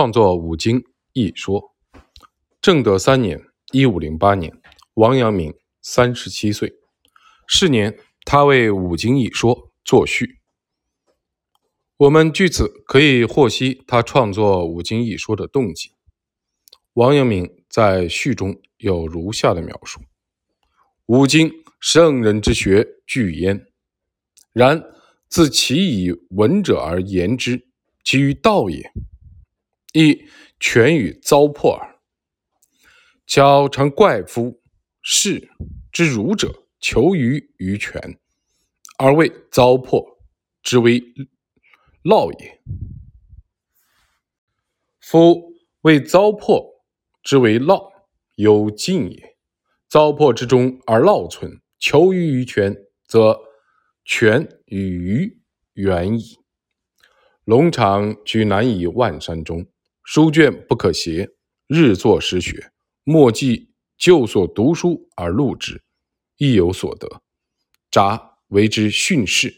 创作五经一说。正德三年（一五零八年），王阳明三十七岁。是年，他为五经一说作序。我们据此可以获悉他创作五经一说的动机。王阳明在序中有如下的描述：“五经，圣人之学，具焉。然自其以文者而言之，其于道也。”亦全与糟粕耳。巧常怪夫士之儒者，求于于权，而谓糟粕之为涝也。夫谓糟粕之为涝，有尽也。糟粕之中而涝存，求于于权，则权与于远矣。龙场居南以万山中。书卷不可携，日作时学，莫记旧所读书而录之，亦有所得。札为之训示，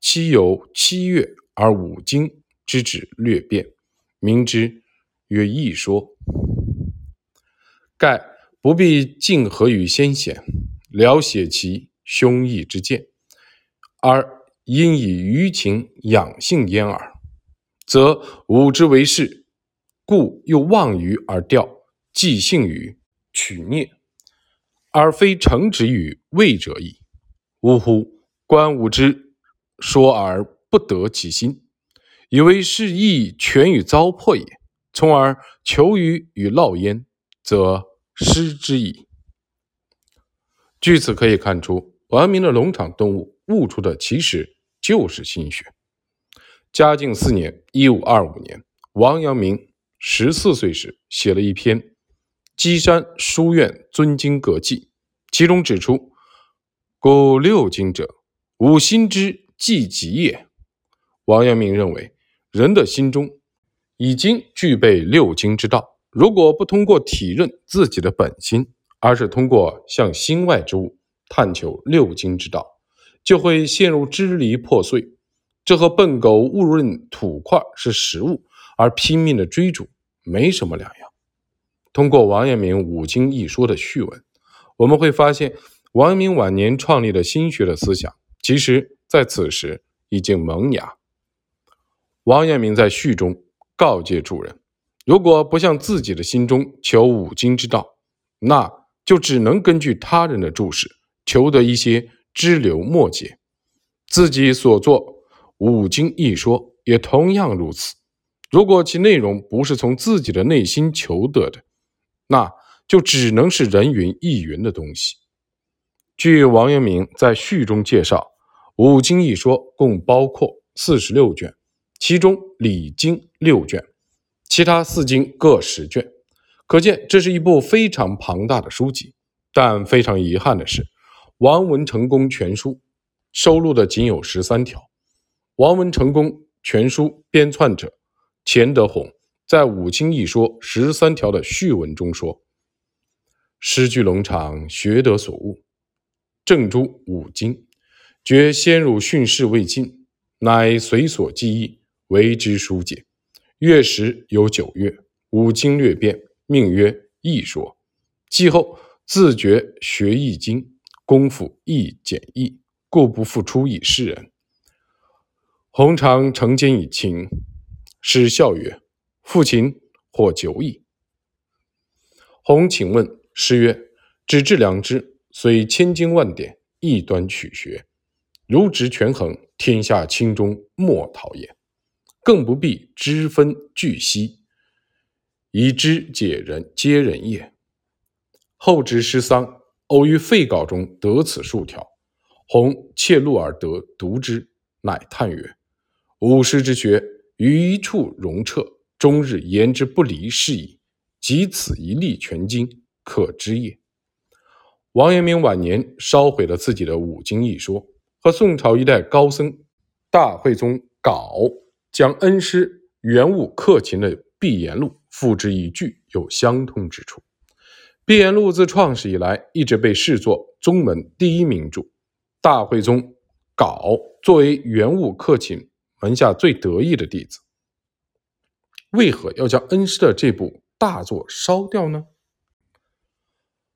期有七月而五经之旨略变，名之曰易说。盖不必尽合于先贤，了写其胸臆之见，而因以舆情养性焉耳，则吾之为是。故又忘于而调，即兴于取孽，而非诚直于位者矣。呜呼！观吾之说而不得其心，以为是亦全与糟粕也，从而求于与涝焉，则失之矣。据此可以看出，王明的农场动物悟出的其实就是心学。嘉靖四年（一五二五年），王阳明。十四岁时，写了一篇《稽山书院尊经阁记》，其中指出：“故六经者，吾心之既极也。”王阳明认为，人的心中已经具备六经之道。如果不通过体认自己的本心，而是通过向心外之物探求六经之道，就会陷入支离破碎。这和笨狗误认土块是食物。而拼命的追逐没什么两样。通过王阳明五经一说的序文，我们会发现，王阳明晚年创立的心学的思想，其实在此时已经萌芽。王阳明在序中告诫诸人：如果不向自己的心中求五经之道，那就只能根据他人的注释求得一些支流末节。自己所作五经一说也同样如此。如果其内容不是从自己的内心求得的，那就只能是人云亦云的东西。据王阳明在序中介绍，五经一说共包括四十六卷，其中礼经六卷，其他四经各十卷，可见这是一部非常庞大的书籍。但非常遗憾的是，《王文成公全书》收录的仅有十三条。王文成公全书编撰者。钱德洪在《五经一说》十三条的序文中说：“诗句龙场，学得所悟，正诸五经，觉先儒训示未尽，乃随所记忆为之疏解。月时有九月，五经略变，命曰《易说》。继后自觉学易经，功夫易简易，故不复出以示人。洪常承奸以亲。”师笑曰：“父亲或久矣。”洪请问师曰：“只治良知，虽千经万典，一端取学，如直权衡，天下轻中莫讨也。更不必知分具悉，以知解人皆人也。”后知师丧，偶于废稿中得此数条，洪窃录而得读之，乃叹曰：“吾师之学。”于一处容彻，终日言之不离是矣。即此一力全经，可知也。王阳明晚年烧毁了自己的五经一说，和宋朝一代高僧大慧宗杲将恩师元悟克勤的《闭言录》付之一炬有相通之处。《闭言录》自创始以来，一直被视作宗门第一名著。大慧宗杲作为元悟克勤。门下最得意的弟子，为何要将恩师的这部大作烧掉呢？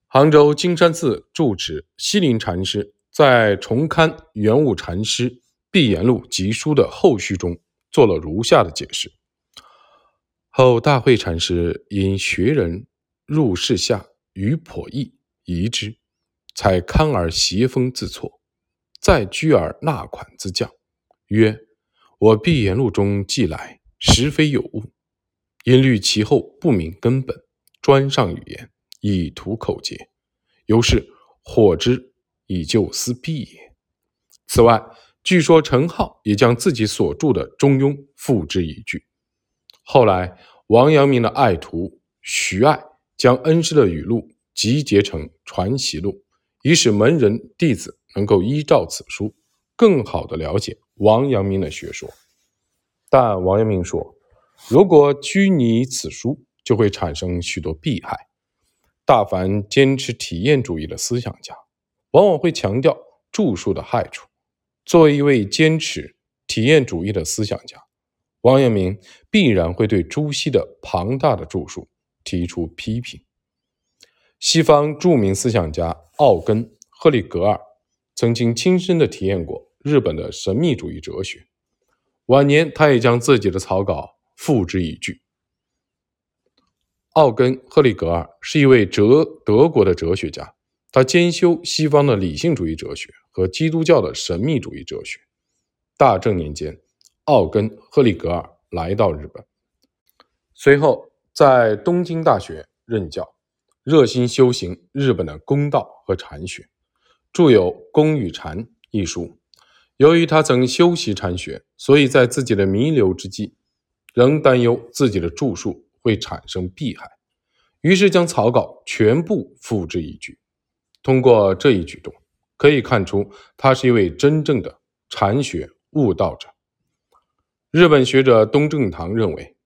杭州金山寺住持西林禅师在重刊圆悟禅师《碧岩录集书》的后序中做了如下的解释：后大慧禅师因学人入室下于颇易疑之，才堪而邪风自错，再居而纳款自降，曰：“我碧岩录中记来，实非有误。因虑其后不明根本，专上语言，以图口诀。”由是火之以救思弊也。此外，据说陈浩也将自己所著的《中庸》付之一炬。后来，王阳明的爱徒徐爱将恩师的语录集结成《传习录》，以使门人弟子能够依照此书，更好地了解王阳明的学说。但王阳明说，如果拘泥此书，就会产生许多弊害。大凡坚持体验主义的思想家，往往会强调著述的害处。作为一位坚持体验主义的思想家，王阳明必然会对朱熹的庞大的著述提出批评。西方著名思想家奥根·赫里格尔曾经亲身的体验过日本的神秘主义哲学，晚年他也将自己的草稿付之一炬。奥根·赫里格尔是一位哲德国的哲学家，他兼修西方的理性主义哲学和基督教的神秘主义哲学。大正年间，奥根·赫里格尔来到日本，随后在东京大学任教，热心修行日本的公道和禅学，著有《公与禅》一书。由于他曾修习禅学，所以在自己的弥留之际，仍担忧自己的著述。会产生弊害，于是将草稿全部付之一炬。通过这一举动，可以看出他是一位真正的禅学悟道者。日本学者东正堂认为，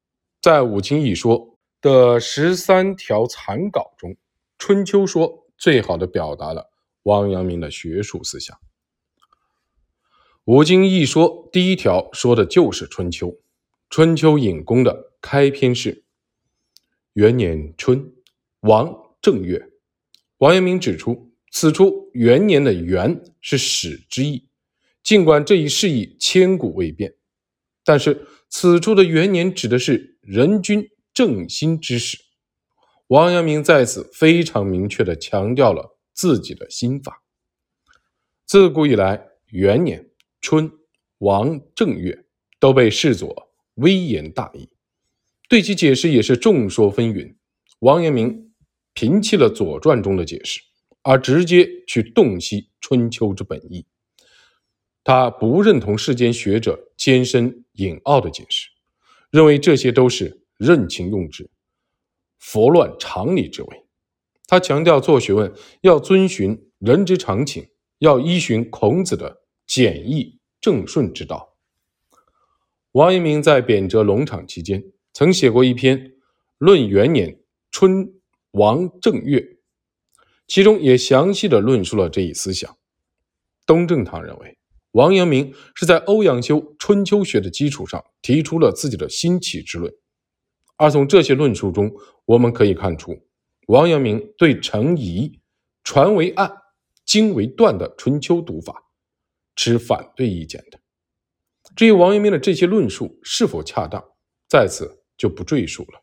在《五经一说》的十三条残稿中，《春秋说》最好的表达了王阳明的学术思想。《五经一说》第一条说的就是春秋，《春秋》引公的开篇是。元年春，王正月。王阳明指出，此处元年的“元”是始之意，尽管这一释义千古未变，但是此处的元年指的是人君正心之时。王阳明在此非常明确的强调了自己的心法。自古以来，元年、春、王正月都被视作微言大义。对其解释也是众说纷纭。王阳明摒弃了《左传》中的解释，而直接去洞悉《春秋》之本意。他不认同世间学者艰深隐奥的解释，认为这些都是任情用之、佛乱常理之为。他强调做学问要遵循人之常情，要依循孔子的简易正顺之道。王阳明在贬谪龙场期间。曾写过一篇《论元年春王正月》，其中也详细的论述了这一思想。东正堂认为，王阳明是在欧阳修春秋学的基础上提出了自己的新奇之论，而从这些论述中，我们可以看出，王阳明对程颐“传为案，经为断”的春秋读法持反对意见的。至于王阳明的这些论述是否恰当，在此。就不赘述了。